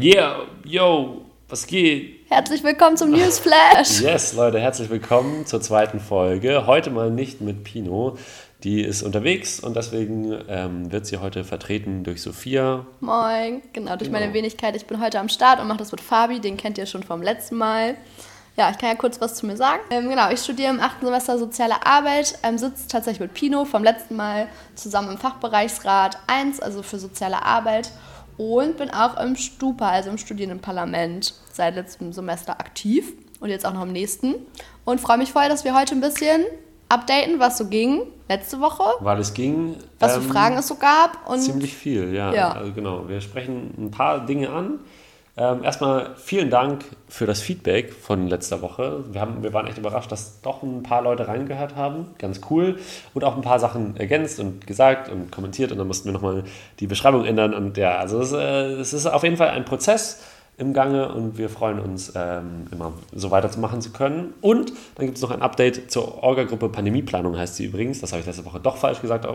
Yeah, yo, was geht? Herzlich willkommen zum Newsflash. Yes, Leute, herzlich willkommen zur zweiten Folge. Heute mal nicht mit Pino. Die ist unterwegs und deswegen ähm, wird sie heute vertreten durch Sophia. Moin, genau, durch genau. meine Wenigkeit. Ich bin heute am Start und mache das mit Fabi, den kennt ihr schon vom letzten Mal. Ja, ich kann ja kurz was zu mir sagen. Ähm, genau, ich studiere im achten Semester Soziale Arbeit, ähm, sitze tatsächlich mit Pino vom letzten Mal zusammen im Fachbereichsrat 1, also für Soziale Arbeit und bin auch im Stupa, also im Studierendenparlament, seit letztem Semester aktiv und jetzt auch noch im nächsten. Und freue mich voll, dass wir heute ein bisschen updaten, was so ging letzte Woche. Weil es ging. Was für ähm, Fragen es so gab. Und ziemlich viel, ja. ja. Also genau. Wir sprechen ein paar Dinge an. Ähm, erstmal vielen Dank für das Feedback von letzter Woche. Wir, haben, wir waren echt überrascht, dass doch ein paar Leute reingehört haben. Ganz cool. Und auch ein paar Sachen ergänzt und gesagt und kommentiert. Und dann mussten wir nochmal die Beschreibung ändern. Und ja, also es, äh, es ist auf jeden Fall ein Prozess im Gange und wir freuen uns, ähm, immer so weiterzumachen zu können. Und dann gibt es noch ein Update zur Orga-Gruppe Pandemieplanung, heißt sie übrigens. Das habe ich letzte Woche doch falsch gesagt,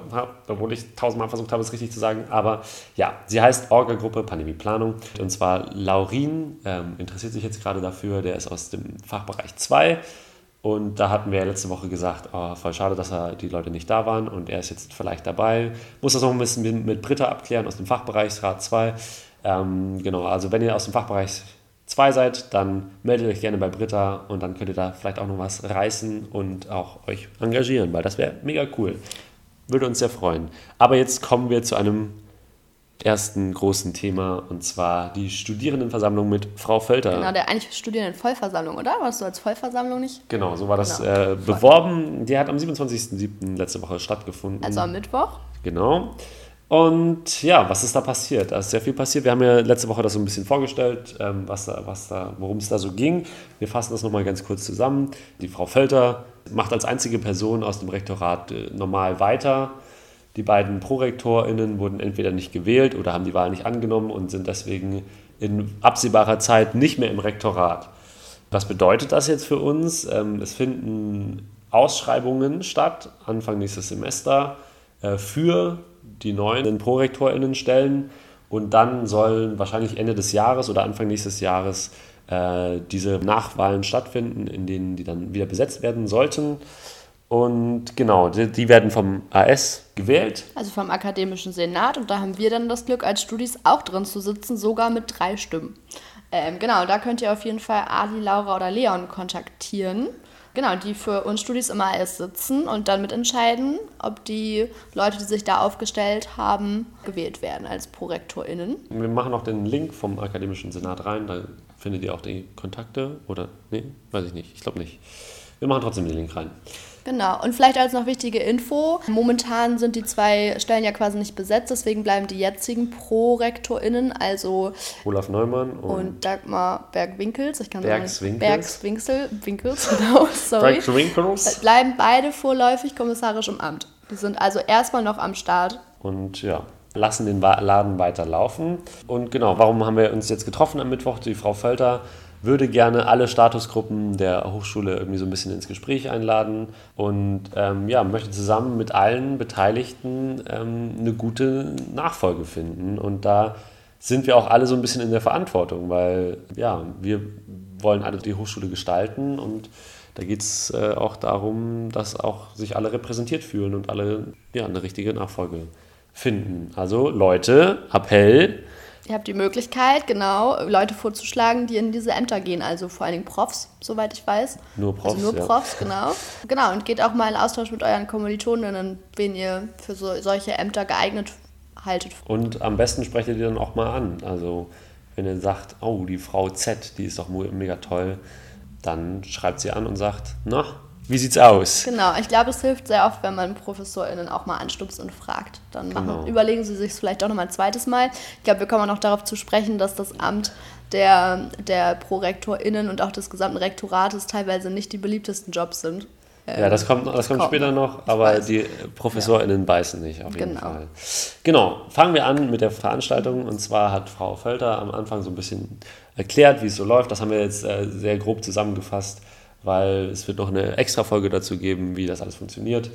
obwohl ich tausendmal versucht habe, es richtig zu sagen. Aber ja, sie heißt Orga-Gruppe Pandemieplanung. Und zwar Laurin ähm, interessiert sich jetzt gerade dafür, der ist aus dem Fachbereich 2. Und da hatten wir ja letzte Woche gesagt, oh, voll schade, dass er, die Leute nicht da waren und er ist jetzt vielleicht dabei. Muss das noch ein bisschen mit Britta abklären aus dem Fachbereichsrat 2. Ähm, genau, also wenn ihr aus dem Fachbereich 2 seid, dann meldet euch gerne bei Britta und dann könnt ihr da vielleicht auch noch was reißen und auch euch engagieren, weil das wäre mega cool. Würde uns sehr freuen. Aber jetzt kommen wir zu einem ersten großen Thema und zwar die Studierendenversammlung mit Frau Völter. Genau, der eigentlich Studierendenvollversammlung, oder? Warst du als Vollversammlung nicht? Genau, so war das genau. äh, beworben. Die hat am 27.07. letzte Woche stattgefunden. Also am Mittwoch? Genau. Und ja, was ist da passiert? Da ist sehr viel passiert. Wir haben ja letzte Woche das so ein bisschen vorgestellt, ähm, was da, was da, worum es da so ging. Wir fassen das nochmal ganz kurz zusammen. Die Frau Völter macht als einzige Person aus dem Rektorat äh, normal weiter. Die beiden ProrektorInnen wurden entweder nicht gewählt oder haben die Wahl nicht angenommen und sind deswegen in absehbarer Zeit nicht mehr im Rektorat. Was bedeutet das jetzt für uns? Ähm, es finden Ausschreibungen statt, Anfang nächstes Semester, äh, für die neuen ProrektorInnen stellen und dann sollen wahrscheinlich Ende des Jahres oder Anfang nächstes Jahres äh, diese Nachwahlen stattfinden, in denen die dann wieder besetzt werden sollten. Und genau, die, die, werden vom AS gewählt. Also vom Akademischen Senat. Und da haben wir dann das Glück, als Studis auch drin zu sitzen, sogar mit drei Stimmen. Ähm, genau, da könnt ihr auf jeden Fall Ali, Laura oder Leon kontaktieren. Genau, die für uns Studis im AS sitzen und dann mitentscheiden, ob die Leute, die sich da aufgestellt haben, gewählt werden als ProrektorInnen. Wir machen auch den Link vom Akademischen Senat rein, da findet ihr auch die Kontakte oder, nee, weiß ich nicht, ich glaube nicht. Wir machen trotzdem den Link rein. Genau. Und vielleicht als noch wichtige Info: Momentan sind die zwei Stellen ja quasi nicht besetzt, deswegen bleiben die jetzigen ProrektorInnen, also Olaf Neumann und, und Dagmar Bergwinkels. Ich kann Bergswinkels. Bergswinkel, Winkels, genau, sorry. Bergswinkels. Bleiben beide vorläufig kommissarisch im Amt. Die sind also erstmal noch am Start. Und ja, lassen den Laden weiter laufen. Und genau, warum haben wir uns jetzt getroffen am Mittwoch? Die Frau Völter würde gerne alle Statusgruppen der Hochschule irgendwie so ein bisschen ins Gespräch einladen und ähm, ja, möchte zusammen mit allen Beteiligten ähm, eine gute Nachfolge finden. Und da sind wir auch alle so ein bisschen in der Verantwortung, weil ja, wir wollen alle die Hochschule gestalten und da geht es äh, auch darum, dass auch sich alle repräsentiert fühlen und alle ja, eine richtige Nachfolge finden. Also Leute, Appell, Ihr habt die Möglichkeit, genau, Leute vorzuschlagen, die in diese Ämter gehen, also vor allen Dingen Profs, soweit ich weiß. Nur Profs. Also nur ja. Profs, genau. Genau, und geht auch mal in Austausch mit euren Kommilitoninnen, wen ihr für so, solche Ämter geeignet haltet. Und am besten sprecht ihr die dann auch mal an. Also, wenn ihr sagt, oh, die Frau Z, die ist doch mega toll, dann schreibt sie an und sagt, na, wie sieht's aus? Genau, ich glaube, es hilft sehr oft, wenn man ProfessorInnen auch mal anstupst und fragt. Dann machen, genau. überlegen sie sich vielleicht auch noch mal ein zweites Mal. Ich glaube, wir kommen auch noch darauf zu sprechen, dass das Amt der, der ProrektorInnen und auch des gesamten Rektorates teilweise nicht die beliebtesten Jobs sind. Ja, das kommt, das kommt später noch, aber die ProfessorInnen ja. beißen nicht, auf jeden genau. Fall. Genau, fangen wir an mit der Veranstaltung. Und zwar hat Frau Völter am Anfang so ein bisschen erklärt, wie es so läuft. Das haben wir jetzt äh, sehr grob zusammengefasst weil es wird noch eine extra Folge dazu geben, wie das alles funktioniert.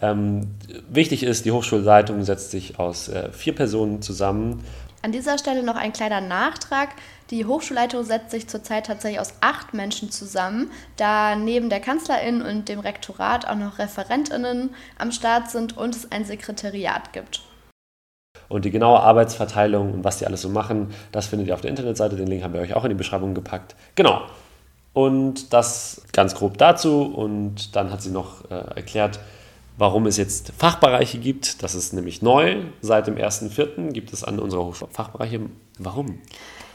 Ähm, wichtig ist, die Hochschulleitung setzt sich aus äh, vier Personen zusammen. An dieser Stelle noch ein kleiner Nachtrag. Die Hochschulleitung setzt sich zurzeit tatsächlich aus acht Menschen zusammen, da neben der Kanzlerin und dem Rektorat auch noch Referentinnen am Start sind und es ein Sekretariat gibt. Und die genaue Arbeitsverteilung und was die alles so machen, das findet ihr auf der Internetseite. Den Link haben wir euch auch in die Beschreibung gepackt. Genau. Und das ganz grob dazu. Und dann hat sie noch äh, erklärt, warum es jetzt Fachbereiche gibt. Das ist nämlich neu. Seit dem 1.4. gibt es an unserer Hochschule Fachbereiche. Warum?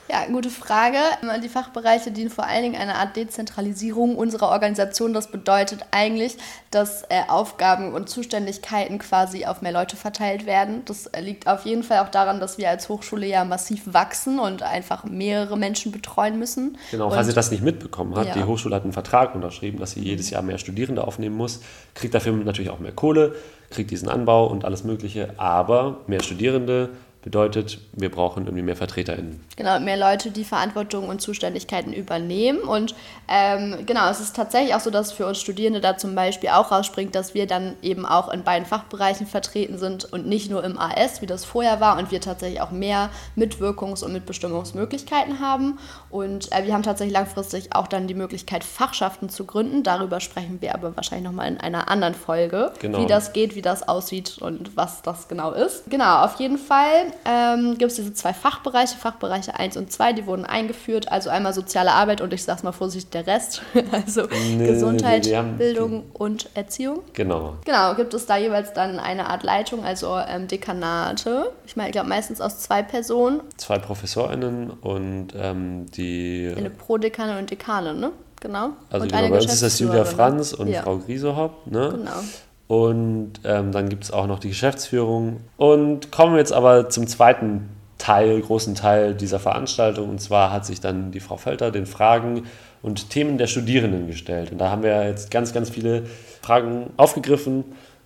Ja, gute Frage. Die Fachbereiche dienen vor allen Dingen einer Art Dezentralisierung unserer Organisation. Das bedeutet eigentlich, dass äh, Aufgaben und Zuständigkeiten quasi auf mehr Leute verteilt werden. Das liegt auf jeden Fall auch daran, dass wir als Hochschule ja massiv wachsen und einfach mehrere Menschen betreuen müssen. Genau, falls ihr das nicht mitbekommen habt, ja. die Hochschule hat einen Vertrag unterschrieben, dass sie jedes Jahr mehr Studierende aufnehmen muss, kriegt dafür natürlich auch mehr Kohle, kriegt diesen Anbau und alles Mögliche, aber mehr Studierende Bedeutet, wir brauchen irgendwie mehr VertreterInnen. Genau, mehr Leute, die Verantwortung und Zuständigkeiten übernehmen. Und ähm, genau, es ist tatsächlich auch so, dass für uns Studierende da zum Beispiel auch rausspringt, dass wir dann eben auch in beiden Fachbereichen vertreten sind und nicht nur im AS, wie das vorher war, und wir tatsächlich auch mehr Mitwirkungs- und Mitbestimmungsmöglichkeiten haben. Und äh, wir haben tatsächlich langfristig auch dann die Möglichkeit, Fachschaften zu gründen. Darüber sprechen wir aber wahrscheinlich nochmal in einer anderen Folge, genau. wie das geht, wie das aussieht und was das genau ist. Genau, auf jeden Fall ähm, gibt es diese zwei Fachbereiche, Fachbereiche 1 und 2, die wurden eingeführt. Also einmal soziale Arbeit und ich sage mal vorsichtig der Rest. also nee, Gesundheit, nee, nee, Bildung und Erziehung. Genau. Genau, gibt es da jeweils dann eine Art Leitung, also ähm, Dekanate. Ich meine, ich glaube meistens aus zwei Personen. Zwei ProfessorInnen und ähm, die. Eine Prodekane und Dekane, ne? Genau. Also und genau, bei uns ist das Julia Franz und ja. Frau Griesehopp, ne? Genau. Und ähm, dann gibt es auch noch die Geschäftsführung. Und kommen wir jetzt aber zum zweiten Teil, großen Teil dieser Veranstaltung. Und zwar hat sich dann die Frau Völter den Fragen und Themen der Studierenden gestellt. Und da haben wir jetzt ganz, ganz viele Fragen aufgegriffen.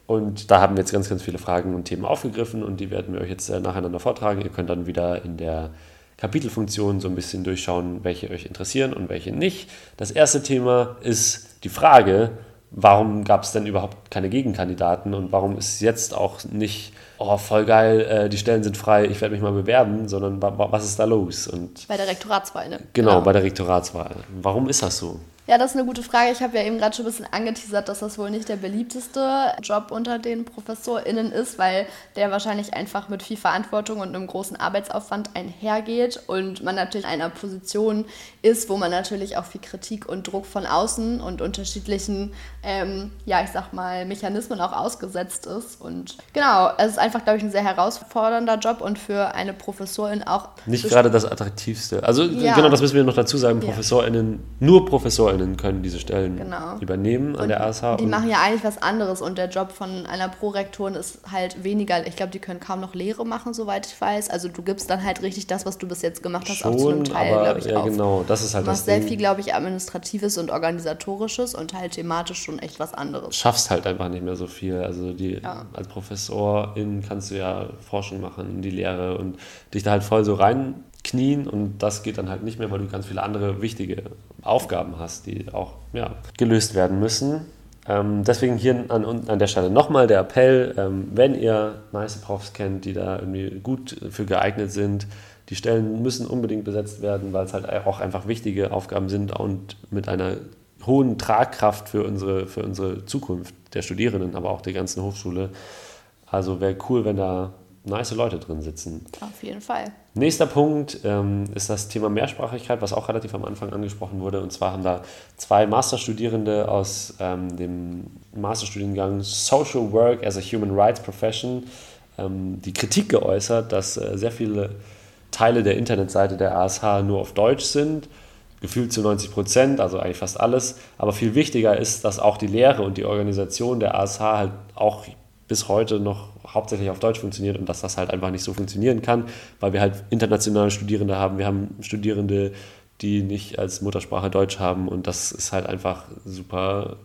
Und da haben wir jetzt ganz, ganz viele Fragen und Themen aufgegriffen und die werden wir euch jetzt äh, nacheinander vortragen. Ihr könnt dann wieder in der Kapitelfunktion so ein bisschen durchschauen, welche euch interessieren und welche nicht. Das erste Thema ist die Frage, warum gab es denn überhaupt keine Gegenkandidaten und warum ist jetzt auch nicht, oh, voll geil, äh, die Stellen sind frei, ich werde mich mal bewerben, sondern was ist da los? Und bei der Rektoratswahl, ne? Genau, genau, bei der Rektoratswahl. Warum ist das so? Ja, das ist eine gute Frage. Ich habe ja eben gerade schon ein bisschen angeteasert, dass das wohl nicht der beliebteste Job unter den ProfessorInnen ist, weil der wahrscheinlich einfach mit viel Verantwortung und einem großen Arbeitsaufwand einhergeht und man natürlich in einer Position ist, wo man natürlich auch viel Kritik und Druck von außen und unterschiedlichen, ähm, ja, ich sag mal, Mechanismen auch ausgesetzt ist. Und genau, es ist einfach, glaube ich, ein sehr herausfordernder Job und für eine Professorin auch. Nicht gerade das attraktivste. Also, ja. genau, das müssen wir noch dazu sagen: ProfessorInnen, ja. nur ProfessorInnen ProfessorInnen können diese Stellen genau. übernehmen an und der ASH. Die machen ja eigentlich was anderes und der Job von einer Prorektorin ist halt weniger, ich glaube, die können kaum noch Lehre machen, soweit ich weiß. Also du gibst dann halt richtig das, was du bis jetzt gemacht hast, Schon, auch zu einem Teil, glaube ich, ja, auf. genau, das ist halt du machst sehr Ding. viel, glaube ich, Administratives und Organisatorisches und halt thematisch schon echt was anderes. Schaffst halt einfach nicht mehr so viel. Also die, ja. als Professorin kannst du ja Forschung machen in die Lehre und dich da halt voll so rein knien und das geht dann halt nicht mehr, weil du ganz viele andere wichtige Aufgaben hast, die auch ja, gelöst werden müssen. Ähm, deswegen hier an, an der Stelle nochmal der Appell, ähm, wenn ihr nice Profs kennt, die da irgendwie gut für geeignet sind, die Stellen müssen unbedingt besetzt werden, weil es halt auch einfach wichtige Aufgaben sind und mit einer hohen Tragkraft für unsere, für unsere Zukunft der Studierenden, aber auch der ganzen Hochschule. Also wäre cool, wenn da nice Leute drin sitzen. Auf jeden Fall. Nächster Punkt ähm, ist das Thema Mehrsprachigkeit, was auch relativ am Anfang angesprochen wurde. Und zwar haben da zwei Masterstudierende aus ähm, dem Masterstudiengang Social Work as a Human Rights Profession ähm, die Kritik geäußert, dass äh, sehr viele Teile der Internetseite der ASH nur auf Deutsch sind. Gefühlt zu 90 Prozent, also eigentlich fast alles. Aber viel wichtiger ist, dass auch die Lehre und die Organisation der ASH halt auch bis heute noch hauptsächlich auf Deutsch funktioniert und dass das halt einfach nicht so funktionieren kann, weil wir halt internationale Studierende haben. Wir haben Studierende, die nicht als Muttersprache Deutsch haben und das ist halt einfach super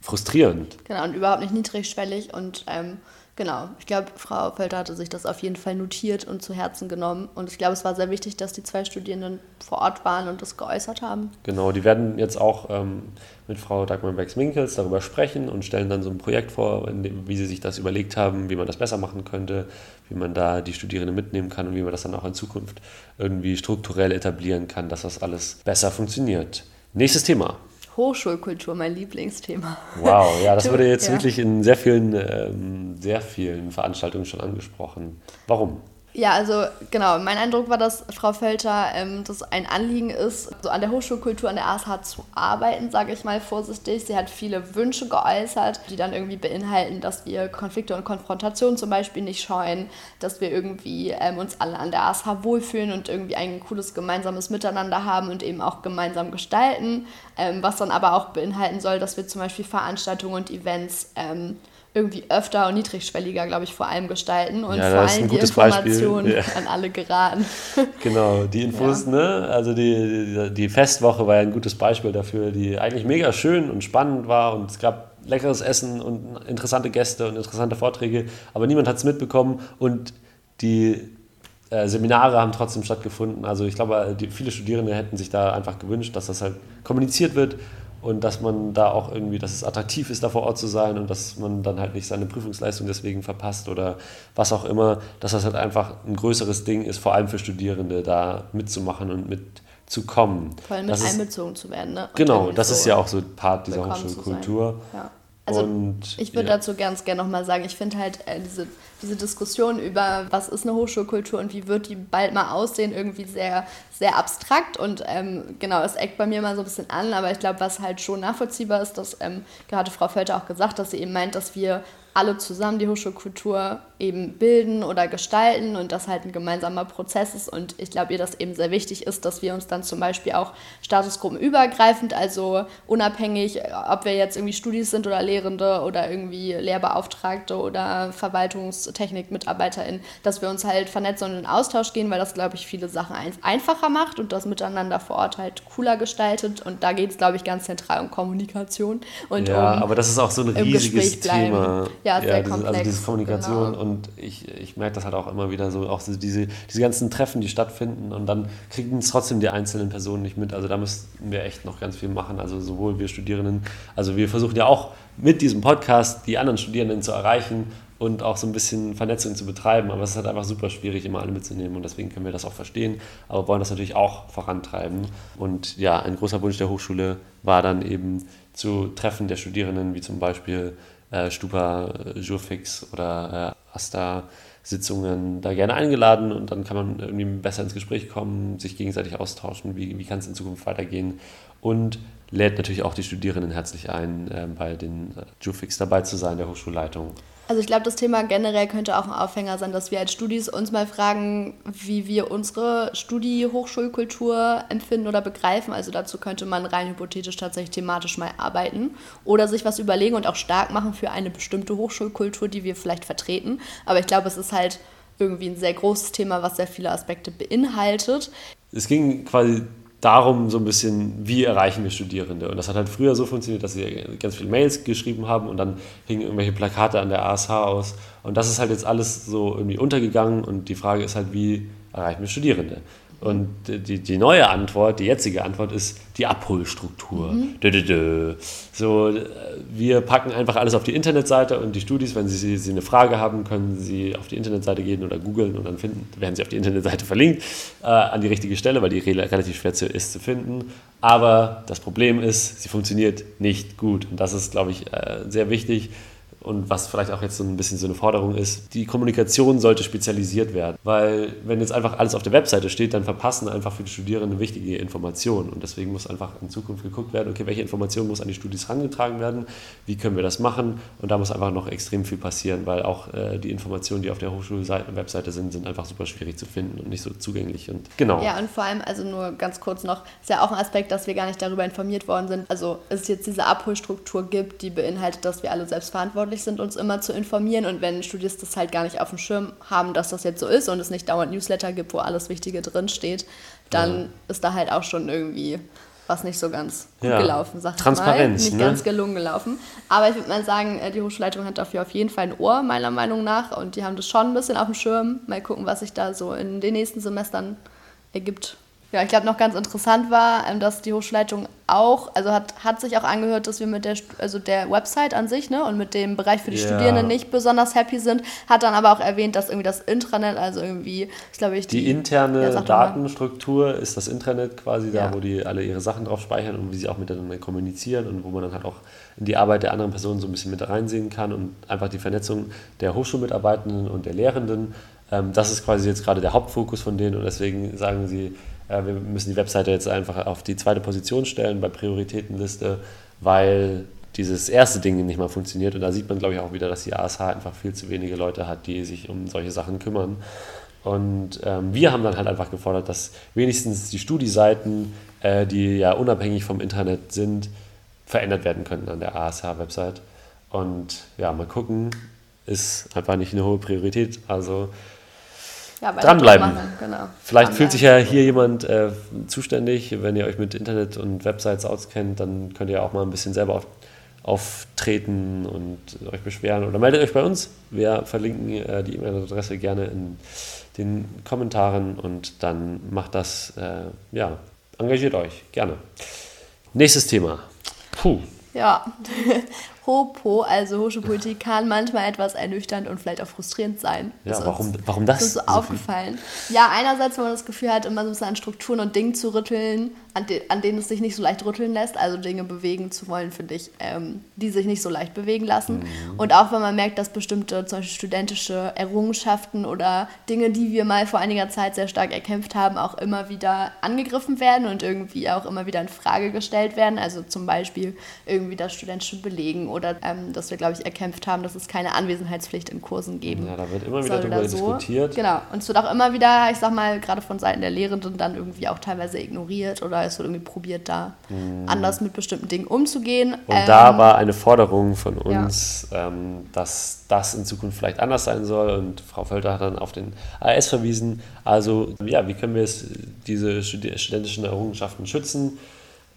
frustrierend. Genau, und überhaupt nicht niedrigschwellig und ähm, Genau, ich glaube, Frau Völter hatte sich das auf jeden Fall notiert und zu Herzen genommen. Und ich glaube, es war sehr wichtig, dass die zwei Studierenden vor Ort waren und das geäußert haben. Genau, die werden jetzt auch ähm, mit Frau Dagmar Becks-Minkels darüber sprechen und stellen dann so ein Projekt vor, dem, wie sie sich das überlegt haben, wie man das besser machen könnte, wie man da die Studierenden mitnehmen kann und wie man das dann auch in Zukunft irgendwie strukturell etablieren kann, dass das alles besser funktioniert. Nächstes Thema. Hochschulkultur, mein Lieblingsthema. Wow, ja, das wurde jetzt ja. wirklich in sehr vielen, ähm, sehr vielen Veranstaltungen schon angesprochen. Warum? Ja, also genau, mein Eindruck war, dass Frau Völter ähm, das ein Anliegen ist, so an der Hochschulkultur an der ASH zu arbeiten, sage ich mal vorsichtig. Sie hat viele Wünsche geäußert, die dann irgendwie beinhalten, dass wir Konflikte und Konfrontationen zum Beispiel nicht scheuen, dass wir irgendwie ähm, uns alle an der ASH wohlfühlen und irgendwie ein cooles gemeinsames Miteinander haben und eben auch gemeinsam gestalten, ähm, was dann aber auch beinhalten soll, dass wir zum Beispiel Veranstaltungen und Events ähm, irgendwie öfter und niedrigschwelliger, glaube ich, vor allem gestalten und ja, vor allem die Informationen ja. an alle geraten. Genau, die Infos, ja. ne? Also die, die, die, Festwoche war ja ein gutes Beispiel dafür, die eigentlich mega schön und spannend war und es gab leckeres Essen und interessante Gäste und interessante Vorträge, aber niemand hat es mitbekommen und die äh, Seminare haben trotzdem stattgefunden. Also ich glaube, die, viele Studierende hätten sich da einfach gewünscht, dass das halt kommuniziert wird und dass man da auch irgendwie, dass es attraktiv ist, da vor Ort zu sein und dass man dann halt nicht seine Prüfungsleistung deswegen verpasst oder was auch immer, dass das halt einfach ein größeres Ding ist, vor allem für Studierende, da mitzumachen und mitzukommen. Vor allem mit einbezogen zu werden, ne? Und genau, das so ist ja auch so Part dieser Hochschulkultur. Ja. Also und, ich würde ja. dazu ganz gerne nochmal sagen, ich finde halt äh, diese, diese Diskussion über, was ist eine Hochschulkultur und wie wird die bald mal aussehen, irgendwie sehr, sehr abstrakt. Und ähm, genau, es eckt bei mir mal so ein bisschen an, aber ich glaube, was halt schon nachvollziehbar ist, dass ähm, gerade Frau Völter auch gesagt, dass sie eben meint, dass wir alle zusammen die Hochschulkultur eben bilden oder gestalten und das halt ein gemeinsamer Prozess ist. Und ich glaube, ihr das eben sehr wichtig ist, dass wir uns dann zum Beispiel auch statusgruppenübergreifend, also unabhängig, ob wir jetzt irgendwie Studis sind oder Lehrende oder irgendwie Lehrbeauftragte oder Verwaltungstechnik-MitarbeiterInnen, dass wir uns halt vernetzen und in Austausch gehen, weil das, glaube ich, viele Sachen einfacher macht und das Miteinander vor Ort halt cooler gestaltet. Und da geht es, glaube ich, ganz zentral um Kommunikation. Und ja, um aber das ist auch so ein riesiges Thema. Ja, sehr ja, diese, komplex. Also diese Kommunikation genau. und ich, ich merke das halt auch immer wieder so, auch so diese, diese ganzen Treffen, die stattfinden und dann kriegen es trotzdem die einzelnen Personen nicht mit. Also da müssen wir echt noch ganz viel machen. Also sowohl wir Studierenden, also wir versuchen ja auch mit diesem Podcast die anderen Studierenden zu erreichen und auch so ein bisschen Vernetzung zu betreiben. Aber es ist halt einfach super schwierig, immer alle mitzunehmen und deswegen können wir das auch verstehen, aber wollen das natürlich auch vorantreiben. Und ja, ein großer Wunsch der Hochschule war dann eben zu Treffen der Studierenden, wie zum Beispiel äh, Stupa Jurfix oder äh, Asta Sitzungen da gerne eingeladen und dann kann man irgendwie besser ins Gespräch kommen, sich gegenseitig austauschen, wie, wie kann es in Zukunft weitergehen. Und lädt natürlich auch die Studierenden herzlich ein, äh, bei den äh, Jufix dabei zu sein, der Hochschulleitung. Also ich glaube, das Thema generell könnte auch ein Aufhänger sein, dass wir als Studis uns mal fragen, wie wir unsere Studi-Hochschulkultur empfinden oder begreifen. Also dazu könnte man rein hypothetisch tatsächlich thematisch mal arbeiten oder sich was überlegen und auch stark machen für eine bestimmte Hochschulkultur, die wir vielleicht vertreten. Aber ich glaube, es ist halt irgendwie ein sehr großes Thema, was sehr viele Aspekte beinhaltet. Es ging quasi darum so ein bisschen, wie erreichen wir Studierende. Und das hat halt früher so funktioniert, dass sie ganz viele Mails geschrieben haben und dann hingen irgendwelche Plakate an der ASH aus. Und das ist halt jetzt alles so irgendwie untergegangen und die Frage ist halt, wie erreichen wir Studierende? Und die, die neue Antwort, die jetzige Antwort ist die Abholstruktur. Mhm. Dö, dö, dö. So, wir packen einfach alles auf die Internetseite und die Studis, wenn sie, sie eine Frage haben, können sie auf die Internetseite gehen oder googeln und dann finden, werden sie auf die Internetseite verlinkt äh, an die richtige Stelle, weil die relativ schwer zu, ist zu finden. Aber das Problem ist, sie funktioniert nicht gut. Und das ist, glaube ich, äh, sehr wichtig und was vielleicht auch jetzt so ein bisschen so eine Forderung ist, die Kommunikation sollte spezialisiert werden. Weil wenn jetzt einfach alles auf der Webseite steht, dann verpassen einfach für die Studierenden wichtige Informationen. Und deswegen muss einfach in Zukunft geguckt werden, okay, welche Informationen muss an die Studis herangetragen werden, wie können wir das machen. Und da muss einfach noch extrem viel passieren, weil auch äh, die Informationen, die auf der Hochschulwebseite sind, sind einfach super schwierig zu finden und nicht so zugänglich. Und genau. Ja, und vor allem, also nur ganz kurz noch, ist ja auch ein Aspekt, dass wir gar nicht darüber informiert worden sind. Also es jetzt diese Abholstruktur gibt, die beinhaltet, dass wir alle selbst verantwortlich verantwortlich sind, uns immer zu informieren. Und wenn Studis das halt gar nicht auf dem Schirm haben, dass das jetzt so ist und es nicht dauernd Newsletter gibt, wo alles Wichtige drinsteht, dann ja. ist da halt auch schon irgendwie was nicht so ganz gut ja. gelaufen, sag Transparenz, ich mal. Nicht ne? ganz gelungen gelaufen. Aber ich würde mal sagen, äh, die Hochschulleitung hat dafür auf jeden Fall ein Ohr, meiner Meinung nach. Und die haben das schon ein bisschen auf dem Schirm. Mal gucken, was sich da so in den nächsten Semestern ergibt. Ja, ich glaube, noch ganz interessant war, ähm, dass die Hochschulleitung auch, also hat, hat sich auch angehört, dass wir mit der, also der Website an sich ne, und mit dem Bereich für die ja. Studierenden nicht besonders happy sind, hat dann aber auch erwähnt, dass irgendwie das Intranet, also irgendwie, ich glaube ich, die, die interne ja, Datenstruktur ist das Intranet quasi ja. da, wo die alle ihre Sachen drauf speichern und wie sie auch miteinander kommunizieren und wo man dann halt auch in die Arbeit der anderen Personen so ein bisschen mit reinsehen kann und einfach die Vernetzung der Hochschulmitarbeitenden und der Lehrenden. Ähm, das ist quasi jetzt gerade der Hauptfokus von denen und deswegen sagen sie, wir müssen die Webseite jetzt einfach auf die zweite Position stellen bei Prioritätenliste, weil dieses erste Ding nicht mal funktioniert. Und da sieht man, glaube ich, auch wieder, dass die ASH einfach viel zu wenige Leute hat, die sich um solche Sachen kümmern. Und ähm, wir haben dann halt einfach gefordert, dass wenigstens die Studieseiten, äh, die ja unabhängig vom Internet sind, verändert werden könnten an der ASH-Website. Und ja, mal gucken, ist einfach nicht eine hohe Priorität. Also ja, dranbleiben. Genau. Vielleicht fühlt sich ja hier jemand äh, zuständig. Wenn ihr euch mit Internet und Websites auskennt, dann könnt ihr auch mal ein bisschen selber auf, auftreten und euch beschweren. Oder meldet euch bei uns. Wir verlinken äh, die E-Mail-Adresse gerne in den Kommentaren und dann macht das, äh, ja, engagiert euch gerne. Nächstes Thema. Puh. Ja, Hopo, also Hochschulpolitik, kann manchmal etwas ernüchternd und vielleicht auch frustrierend sein. Ja, ist warum, warum das? ist so, so aufgefallen. Ja, einerseits, wenn man das Gefühl hat, immer so ein bisschen an Strukturen und Dingen zu rütteln, an, de an denen es sich nicht so leicht rütteln lässt, also Dinge bewegen zu wollen, finde ich, ähm, die sich nicht so leicht bewegen lassen. Mhm. Und auch wenn man merkt, dass bestimmte zum Beispiel studentische Errungenschaften oder Dinge, die wir mal vor einiger Zeit sehr stark erkämpft haben, auch immer wieder angegriffen werden und irgendwie auch immer wieder in Frage gestellt werden. Also zum Beispiel irgendwie das studentische Belegen oder ähm, dass wir, glaube ich, erkämpft haben, dass es keine Anwesenheitspflicht in Kursen geben Ja, da wird immer wieder darüber so. diskutiert. Genau. Und es wird auch immer wieder, ich sag mal, gerade von Seiten der Lehrenden dann irgendwie auch teilweise ignoriert oder es wird irgendwie probiert, da mhm. anders mit bestimmten Dingen umzugehen. Und ähm, da war eine Forderung von uns, ja. ähm, dass das in Zukunft vielleicht anders sein soll. Und Frau Völter hat dann auf den AS verwiesen. Also, ja, wie können wir es, diese studentischen Errungenschaften schützen?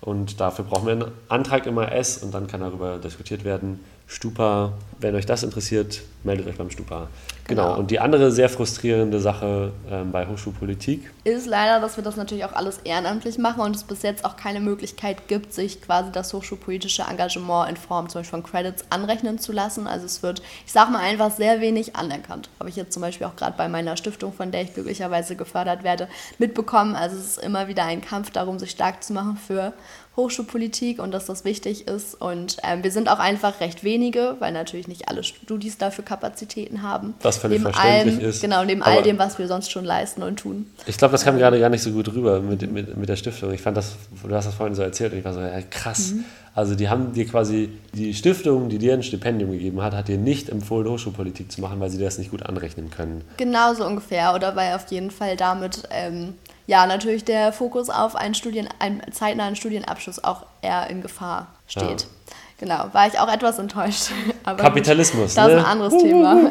Und dafür brauchen wir einen Antrag im AS und dann kann darüber diskutiert werden. Stupa, wenn euch das interessiert, meldet euch beim Stupa. Genau. genau. Und die andere sehr frustrierende Sache ähm, bei Hochschulpolitik ist leider, dass wir das natürlich auch alles ehrenamtlich machen und es bis jetzt auch keine Möglichkeit gibt, sich quasi das hochschulpolitische Engagement in Form zum Beispiel von Credits anrechnen zu lassen. Also es wird, ich sag mal einfach, sehr wenig anerkannt. Habe ich jetzt zum Beispiel auch gerade bei meiner Stiftung, von der ich glücklicherweise gefördert werde, mitbekommen. Also es ist immer wieder ein Kampf darum, sich stark zu machen für Hochschulpolitik und dass das wichtig ist. Und ähm, wir sind auch einfach recht wenige, weil natürlich nicht alle Studis dafür Kapazitäten haben. Was völlig neben verständlich allem, ist. Genau, neben all dem, was wir sonst schon leisten und tun. Ich glaube, das kam gerade gar nicht so gut rüber mit, mit, mit der Stiftung. Ich fand das, du hast das vorhin so erzählt und ich war so, ja, krass. Mhm. Also die haben dir quasi, die Stiftung, die dir ein Stipendium gegeben hat, hat dir nicht empfohlen, Hochschulpolitik zu machen, weil sie dir das nicht gut anrechnen können. Genau so ungefähr. Oder weil auf jeden Fall damit ähm, ja, natürlich der Fokus auf einen, Studien, einen zeitnahen Studienabschluss auch eher in Gefahr steht. Ja. Genau, war ich auch etwas enttäuscht. Kapitalismus, Das ne? ist ein anderes Thema.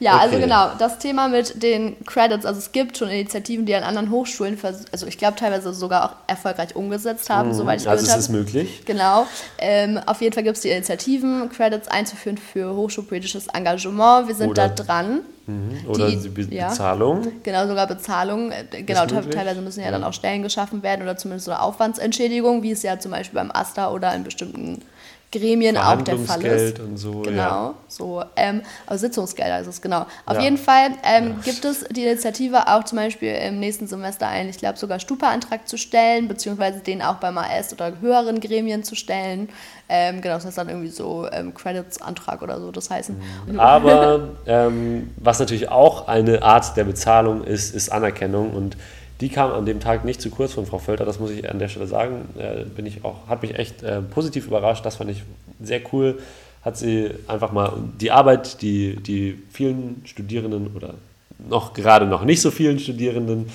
ja, also okay. also genau, das Thema mit den Credits, also es gibt schon Initiativen, die an anderen Hochschulen, also ich glaube teilweise sogar auch erfolgreich umgesetzt haben, mhm. soweit ich Also es ist möglich. Genau. Ähm, auf jeden Fall gibt es die Initiativen, Credits einzuführen für hochschulpolitisches Engagement. Wir sind Oder da dran. Mhm. Oder die, Bezahlung. Ja, genau, sogar Bezahlung. Äh, genau, teilweise müssen ja, ja, dann auch Stellen geschaffen werden oder zumindest so eine Aufwandsentschädigung, wie es ja zum Beispiel beim AStA oder in bestimmten Gremien auch der Fall ist. und so. Genau, ja. so. Ähm, aber Sitzungsgelder ist es, genau. Auf ja. jeden Fall ähm, ja. gibt es die Initiative auch zum Beispiel im nächsten Semester einen, ich glaube sogar Stupa-Antrag zu stellen, beziehungsweise den auch beim AS oder höheren Gremien zu stellen. Ähm, genau, das heißt dann irgendwie so ähm, Credits-Antrag oder so, das heißen. Mhm. Aber ähm, was natürlich auch eine Art der Bezahlung ist, ist Anerkennung und die kam an dem Tag nicht zu kurz von Frau Völter, das muss ich an der Stelle sagen. Äh, bin ich auch, hat mich echt äh, positiv überrascht, das fand ich sehr cool. Hat sie einfach mal die Arbeit, die, die vielen Studierenden oder noch gerade noch nicht so vielen Studierenden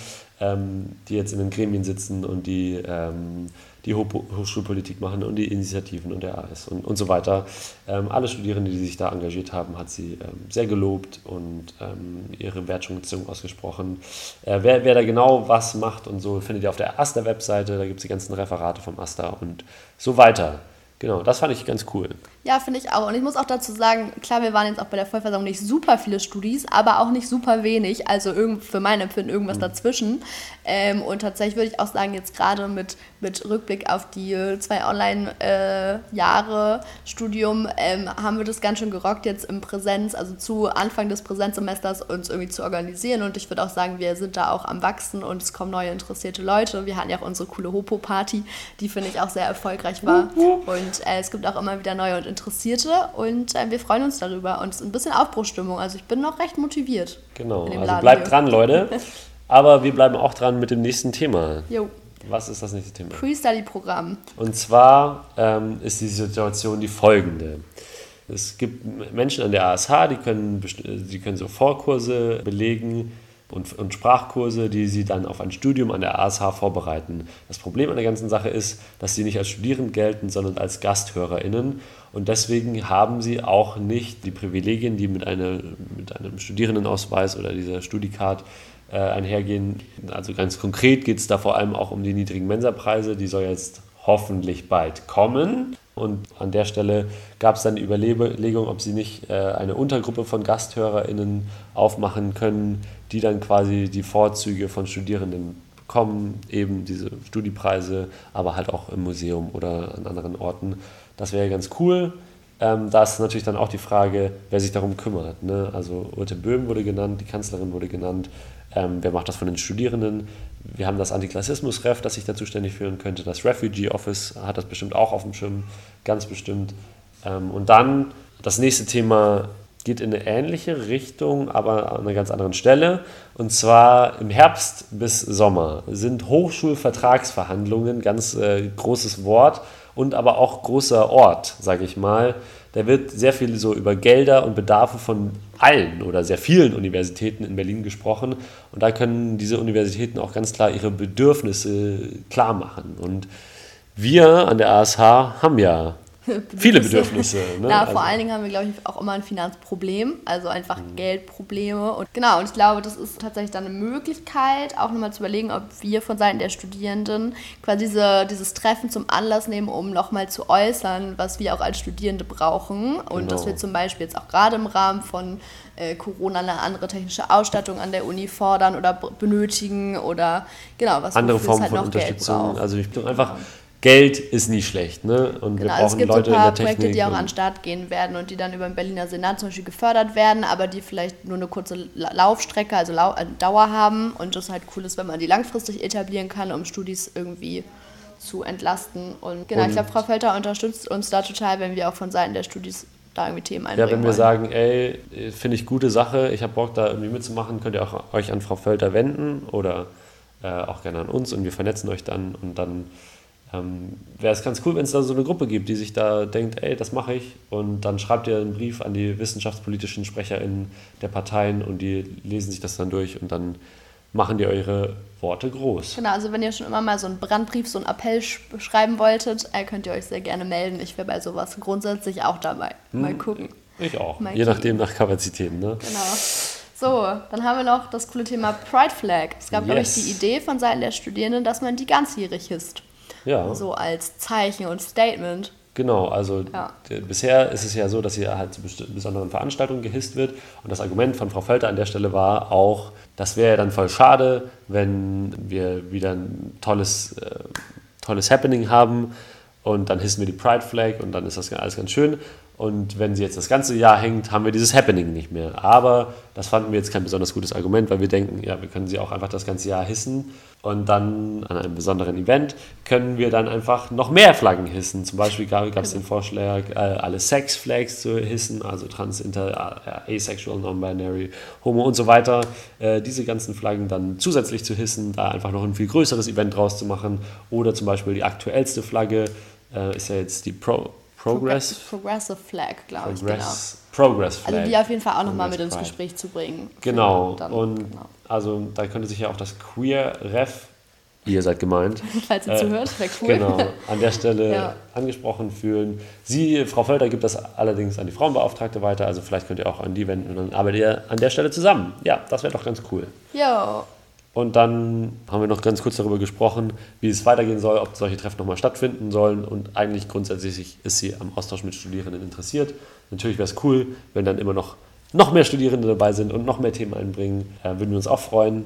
ähm, die jetzt in den Gremien sitzen und die ähm, die Hochschulpolitik machen und die Initiativen und der AS und, und so weiter. Ähm, alle Studierende, die sich da engagiert haben, hat sie ähm, sehr gelobt und ähm, ihre Wertschätzung ausgesprochen. Äh, wer, wer da genau was macht und so, findet ihr auf der Aster-Webseite, da gibt es die ganzen Referate vom Aster und so weiter. Genau, das fand ich ganz cool. Ja, finde ich auch. Und ich muss auch dazu sagen, klar, wir waren jetzt auch bei der Vollversammlung nicht super viele Studis, aber auch nicht super wenig. Also für mein Empfinden irgendwas mhm. dazwischen. Ähm, und tatsächlich würde ich auch sagen, jetzt gerade mit, mit Rückblick auf die zwei Online-Jahre äh, Studium ähm, haben wir das ganz schön gerockt, jetzt im Präsenz, also zu Anfang des Präsenzsemesters uns irgendwie zu organisieren. Und ich würde auch sagen, wir sind da auch am Wachsen und es kommen neue interessierte Leute. Wir hatten ja auch unsere coole Hopo-Party, die finde ich auch sehr erfolgreich war. Und äh, es gibt auch immer wieder neue und Interessierte und äh, wir freuen uns darüber und es ist ein bisschen Aufbruchstimmung. Also ich bin noch recht motiviert. Genau, also Laden bleibt hier. dran, Leute. Aber wir bleiben auch dran mit dem nächsten Thema. Jo. Was ist das nächste Thema? Pre-Study-Programm. Und zwar ähm, ist die Situation die folgende. Es gibt Menschen an der ASH, die können, die können so Vorkurse belegen, und, und Sprachkurse, die sie dann auf ein Studium an der ASH vorbereiten. Das Problem an der ganzen Sache ist, dass sie nicht als Studierend gelten, sondern als GasthörerInnen. Und deswegen haben sie auch nicht die Privilegien, die mit, eine, mit einem Studierendenausweis oder dieser Studicard äh, einhergehen. Also ganz konkret geht es da vor allem auch um die niedrigen Mensapreise. Die soll jetzt hoffentlich bald kommen. Und an der Stelle gab es dann die Überlegung, ob sie nicht äh, eine Untergruppe von GasthörerInnen aufmachen können, die dann quasi die Vorzüge von Studierenden bekommen, eben diese Studiepreise, aber halt auch im Museum oder an anderen Orten. Das wäre ganz cool. Ähm, da ist natürlich dann auch die Frage, wer sich darum kümmert. Ne? Also Urte Böhm wurde genannt, die Kanzlerin wurde genannt. Ähm, wer macht das von den Studierenden? Wir haben das Antiklassismus-Ref, das sich da zuständig führen könnte. Das Refugee Office hat das bestimmt auch auf dem Schirm, ganz bestimmt. Ähm, und dann das nächste Thema geht in eine ähnliche Richtung, aber an einer ganz anderen Stelle. Und zwar im Herbst bis Sommer sind Hochschulvertragsverhandlungen, ganz äh, großes Wort und aber auch großer Ort, sage ich mal. Da wird sehr viel so über Gelder und Bedarfe von allen oder sehr vielen Universitäten in Berlin gesprochen. Und da können diese Universitäten auch ganz klar ihre Bedürfnisse klar machen. Und wir an der ASH haben ja Bedürfnisse. Viele Bedürfnisse. Ne? Ja, vor also. allen Dingen haben wir, glaube ich, auch immer ein Finanzproblem, also einfach mhm. Geldprobleme. Und genau, und ich glaube, das ist tatsächlich dann eine Möglichkeit, auch nochmal zu überlegen, ob wir von Seiten der Studierenden quasi diese, dieses Treffen zum Anlass nehmen, um nochmal zu äußern, was wir auch als Studierende brauchen. Und genau. dass wir zum Beispiel jetzt auch gerade im Rahmen von äh, Corona eine andere technische Ausstattung an der Uni fordern oder benötigen oder genau, was andere Formen halt von Unterstützung. Also ich bin einfach Geld ist nie schlecht. Ne? Und genau, wir brauchen es gibt Leute so ein paar Projekte, die auch an den Start gehen werden und die dann über den Berliner Senat zum Beispiel gefördert werden, aber die vielleicht nur eine kurze Laufstrecke, also Lau äh, Dauer haben. Und das halt cool ist, wenn man die langfristig etablieren kann, um Studis irgendwie zu entlasten. Und genau, und ich glaube, Frau Felter unterstützt uns da total, wenn wir auch von Seiten der Studis da irgendwie Themen einbringen Ja, wenn wir wollen. sagen, ey, finde ich gute Sache, ich habe Bock da irgendwie mitzumachen, könnt ihr auch euch an Frau Felter wenden oder äh, auch gerne an uns und wir vernetzen euch dann und dann ähm, Wäre es ganz cool, wenn es da so eine Gruppe gibt, die sich da denkt, ey, das mache ich. Und dann schreibt ihr einen Brief an die wissenschaftspolitischen SprecherInnen der Parteien und die lesen sich das dann durch und dann machen die eure Worte groß. Genau, also wenn ihr schon immer mal so einen Brandbrief, so einen Appell sch schreiben wolltet, äh, könnt ihr euch sehr gerne melden. Ich wäre bei sowas grundsätzlich auch dabei. Hm, mal gucken. Ich auch. Mal Je nachdem nach Kapazitäten. Ne? Genau. So, dann haben wir noch das coole Thema Pride Flag. Es gab, yes. glaube ich, die Idee von Seiten der Studierenden, dass man die ganzjährig hisst. Ja. So als Zeichen und Statement. Genau, also ja. bisher ist es ja so, dass hier halt zu besonderen Veranstaltungen gehisst wird. Und das Argument von Frau Völter an der Stelle war auch, das wäre ja dann voll schade, wenn wir wieder ein tolles, äh, tolles Happening haben und dann hissen wir die Pride Flag und dann ist das alles ganz schön. Und wenn sie jetzt das ganze Jahr hängt, haben wir dieses Happening nicht mehr. Aber das fanden wir jetzt kein besonders gutes Argument, weil wir denken, ja, wir können sie auch einfach das ganze Jahr hissen. Und dann an einem besonderen Event können wir dann einfach noch mehr Flaggen hissen. Zum Beispiel gab es den Vorschlag, äh, alle Sex-Flags zu hissen, also trans, inter, äh, asexual, non-binary, homo und so weiter. Äh, diese ganzen Flaggen dann zusätzlich zu hissen, da einfach noch ein viel größeres Event draus zu machen. Oder zum Beispiel die aktuellste Flagge ist ja jetzt die Pro Progress? Progressive Flag, glaube ich. Genau. Progress Flag. Also die auf jeden Fall auch nochmal mit ins Gespräch zu bringen. Genau. Dann, und genau. Also da könnte sich ja auch das Queer-Ref, ihr seid gemeint, falls ihr äh, zuhört, wäre cool. Genau, an der Stelle ja. angesprochen fühlen. Sie, Frau Völter, gibt das allerdings an die Frauenbeauftragte weiter, also vielleicht könnt ihr auch an die wenden und dann arbeitet ihr an der Stelle zusammen. Ja, das wäre doch ganz cool. Ja. Und dann haben wir noch ganz kurz darüber gesprochen, wie es weitergehen soll, ob solche Treffen nochmal stattfinden sollen. Und eigentlich grundsätzlich ist sie am Austausch mit Studierenden interessiert. Natürlich wäre es cool, wenn dann immer noch, noch mehr Studierende dabei sind und noch mehr Themen einbringen. Äh, würden wir uns auch freuen.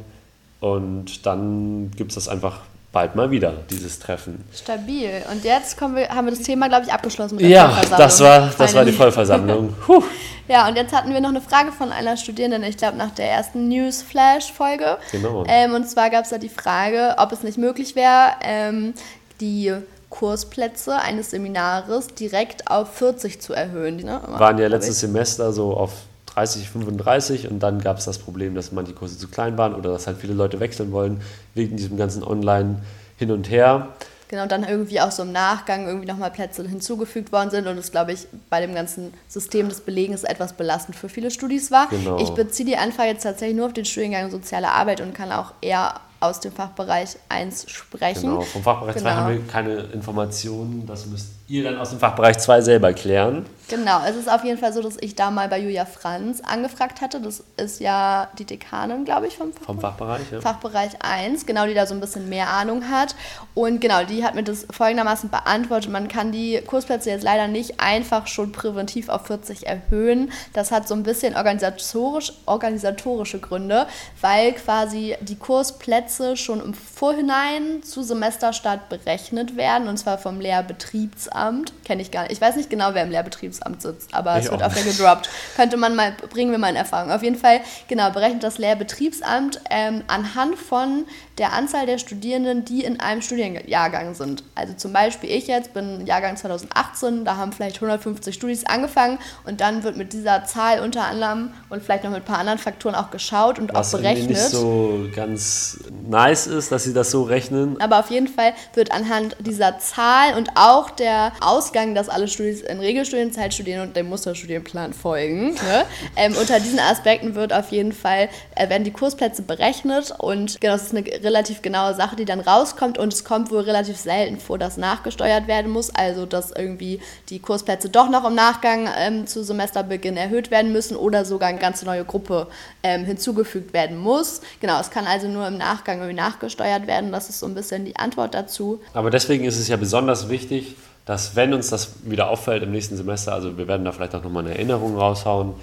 Und dann gibt es das einfach bald mal wieder, dieses Treffen. Stabil. Und jetzt wir, haben wir das Thema, glaube ich, abgeschlossen mit der ja, das war, das war die Vollversammlung. ja, und jetzt hatten wir noch eine Frage von einer Studierenden, ich glaube, nach der ersten Newsflash-Folge. Genau. Ähm, und zwar gab es da die Frage, ob es nicht möglich wäre, ähm, die Kursplätze eines Seminares direkt auf 40 zu erhöhen. Ne? Waren ja letztes Semester so auf 30, 35 und dann gab es das Problem, dass manche Kurse zu klein waren oder dass halt viele Leute wechseln wollen wegen diesem ganzen Online hin und her. Genau, und dann irgendwie auch so im Nachgang irgendwie nochmal Plätze hinzugefügt worden sind und es, glaube ich, bei dem ganzen System des Belegens etwas belastend für viele Studis war. Genau. Ich beziehe die Anfrage jetzt tatsächlich nur auf den Studiengang Soziale Arbeit und kann auch eher aus dem Fachbereich 1 sprechen. Genau, vom Fachbereich genau. 2 haben wir keine Informationen, das müsst ihr dann aus dem Fachbereich 2 selber klären. Genau, es ist auf jeden Fall so, dass ich da mal bei Julia Franz angefragt hatte. Das ist ja die Dekanin, glaube ich, vom, Fach vom Fachbereich. Ja. Fachbereich 1, genau, die da so ein bisschen mehr Ahnung hat. Und genau, die hat mir das folgendermaßen beantwortet. Man kann die Kursplätze jetzt leider nicht einfach schon präventiv auf 40 erhöhen. Das hat so ein bisschen organisatorisch, organisatorische Gründe, weil quasi die Kursplätze schon im Vorhinein zu Semesterstart berechnet werden, und zwar vom Lehrbetriebsamt. Kenne ich gar nicht. Ich weiß nicht genau, wer im Lehrbetriebsamt Betriebsamt sitzt, aber ich es wird auch wieder gedroppt. Könnte man mal, bringen wir mal in Erfahrung. Auf jeden Fall, genau, berechnet das Lehrbetriebsamt ähm, anhand von der Anzahl der Studierenden, die in einem Studienjahrgang sind. Also zum Beispiel ich jetzt bin Jahrgang 2018, da haben vielleicht 150 Studis angefangen und dann wird mit dieser Zahl unter anderem und vielleicht noch mit ein paar anderen Faktoren auch geschaut und Was auch berechnet. Was nicht so ganz nice ist, dass sie das so rechnen. Aber auf jeden Fall wird anhand dieser Zahl und auch der Ausgang, dass alle Studis in Regelstudienzeit studieren und dem Musterstudienplan folgen, ne? ähm, unter diesen Aspekten wird auf jeden Fall äh, werden die Kursplätze berechnet und genau, das ist eine relativ genaue Sache, die dann rauskommt und es kommt wohl relativ selten vor, dass nachgesteuert werden muss, also dass irgendwie die Kursplätze doch noch im Nachgang ähm, zu Semesterbeginn erhöht werden müssen oder sogar eine ganze neue Gruppe ähm, hinzugefügt werden muss. Genau, es kann also nur im Nachgang irgendwie nachgesteuert werden, das ist so ein bisschen die Antwort dazu. Aber deswegen ist es ja besonders wichtig, dass wenn uns das wieder auffällt im nächsten Semester, also wir werden da vielleicht auch nochmal eine Erinnerung raushauen,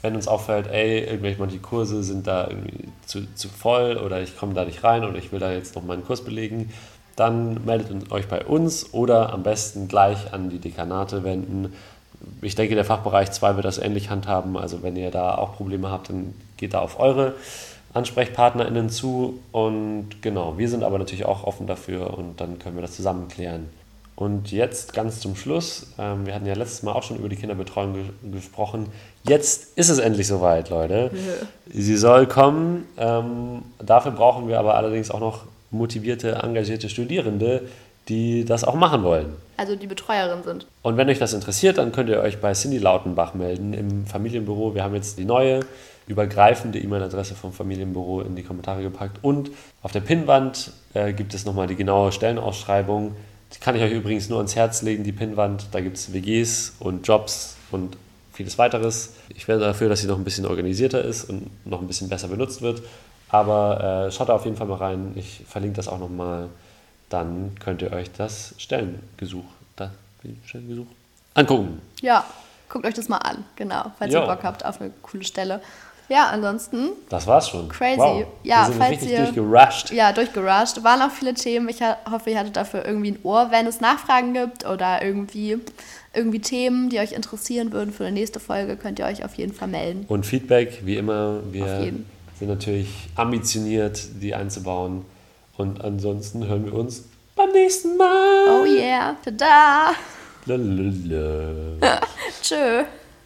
wenn uns auffällt, ey, irgendwelche manche Kurse sind da irgendwie zu, zu voll oder ich komme da nicht rein oder ich will da jetzt noch meinen Kurs belegen, dann meldet euch bei uns oder am besten gleich an die Dekanate wenden. Ich denke, der Fachbereich 2 wird das ähnlich handhaben. Also wenn ihr da auch Probleme habt, dann geht da auf eure AnsprechpartnerInnen zu. Und genau, wir sind aber natürlich auch offen dafür und dann können wir das zusammen klären. Und jetzt ganz zum Schluss, ähm, wir hatten ja letztes Mal auch schon über die Kinderbetreuung ge gesprochen. Jetzt ist es endlich soweit, Leute. Ja. Sie soll kommen. Ähm, dafür brauchen wir aber allerdings auch noch motivierte, engagierte Studierende, die das auch machen wollen. Also die Betreuerin sind. Und wenn euch das interessiert, dann könnt ihr euch bei Cindy Lautenbach melden im Familienbüro. Wir haben jetzt die neue übergreifende E-Mail-Adresse vom Familienbüro in die Kommentare gepackt. Und auf der Pinnwand äh, gibt es nochmal die genaue Stellenausschreibung. Die kann ich euch übrigens nur ans Herz legen, die Pinnwand. Da gibt es WGs und Jobs und vieles weiteres. Ich wäre dafür, dass sie noch ein bisschen organisierter ist und noch ein bisschen besser benutzt wird. Aber äh, schaut da auf jeden Fall mal rein. Ich verlinke das auch nochmal. Dann könnt ihr euch das Stellengesuch, das Stellengesuch angucken. Ja, guckt euch das mal an, genau, falls jo. ihr Bock habt auf eine coole Stelle. Ja, ansonsten. Das war's schon. Crazy. Wow. Ja, Wir sind falls richtig ihr, durchgerusht. Ja, durchgerusht. Waren auch viele Themen. Ich hoffe, ihr hattet dafür irgendwie ein Ohr, wenn es Nachfragen gibt oder irgendwie, irgendwie Themen, die euch interessieren würden für eine nächste Folge, könnt ihr euch auf jeden Fall melden. Und Feedback, wie immer. Wir sind natürlich ambitioniert, die einzubauen. Und ansonsten hören wir uns beim nächsten Mal. Oh yeah. Tada. Lalalala. Tschö.